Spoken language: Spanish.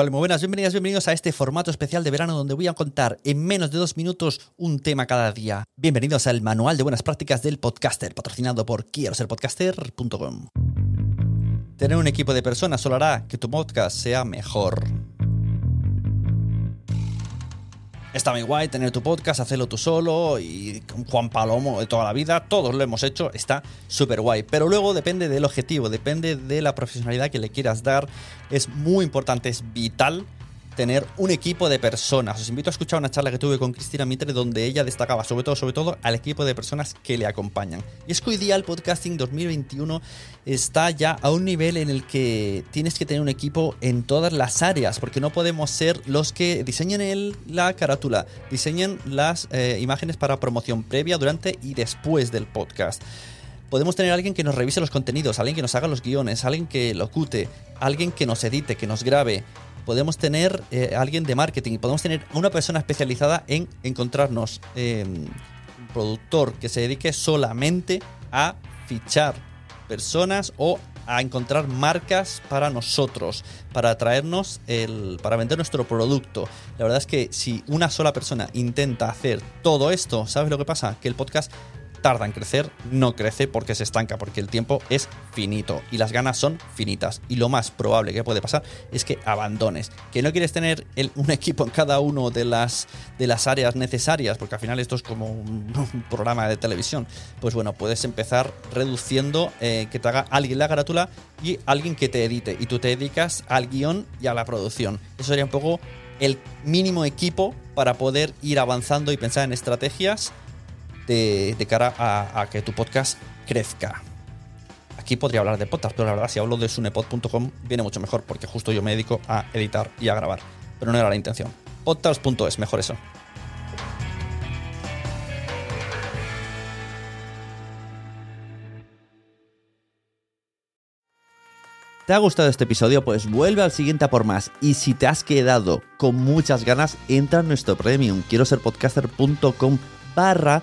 Hola, muy buenas, bienvenidas, bienvenidos a este formato especial de verano donde voy a contar en menos de dos minutos un tema cada día. Bienvenidos al Manual de Buenas Prácticas del Podcaster, patrocinado por quiero ser podcaster.com. Tener un equipo de personas solo hará que tu podcast sea mejor. Está muy guay tener tu podcast, hacerlo tú solo y con Juan Palomo de toda la vida, todos lo hemos hecho, está súper guay. Pero luego depende del objetivo, depende de la profesionalidad que le quieras dar. Es muy importante, es vital tener un equipo de personas. Os invito a escuchar una charla que tuve con Cristina Mitre donde ella destacaba sobre todo, sobre todo al equipo de personas que le acompañan. Y es que hoy día el podcasting 2021 está ya a un nivel en el que tienes que tener un equipo en todas las áreas, porque no podemos ser los que diseñen el, la carátula, diseñen las eh, imágenes para promoción previa, durante y después del podcast podemos tener alguien que nos revise los contenidos, alguien que nos haga los guiones, alguien que locute, alguien que nos edite, que nos grabe, podemos tener eh, alguien de marketing podemos tener una persona especializada en encontrarnos em, un productor que se dedique solamente a fichar personas o a encontrar marcas para nosotros, para traernos el, para vender nuestro producto. La verdad es que si una sola persona intenta hacer todo esto, ¿sabes lo que pasa? Que el podcast tarda en crecer, no crece porque se estanca, porque el tiempo es finito y las ganas son finitas. Y lo más probable que puede pasar es que abandones. Que no quieres tener un equipo en cada uno de las, de las áreas necesarias, porque al final esto es como un, programa de televisión. Pues bueno, puedes empezar reduciendo eh, que te haga alguien la carátula y alguien que te edite. Y tú te dedicas al guion y a la producción. Eso sería un poco el mínimo equipo para poder ir avanzando y pensar en estrategias de, cara a, que tu podcast crezca. Aquí podría hablar de podcast, pero la verdad, si hablo de sunepod.com, viene mucho mejor, porque justo yo me dedico a editar y a grabar. Pero no era la intención. Podcast.es, mejor eso. ¿Te ha gustado este episodio? Pues vuelve al siguiente a por más. Y si te has quedado con muchas ganas, entra en nuestro premium. Quiero ser podcaster.com barra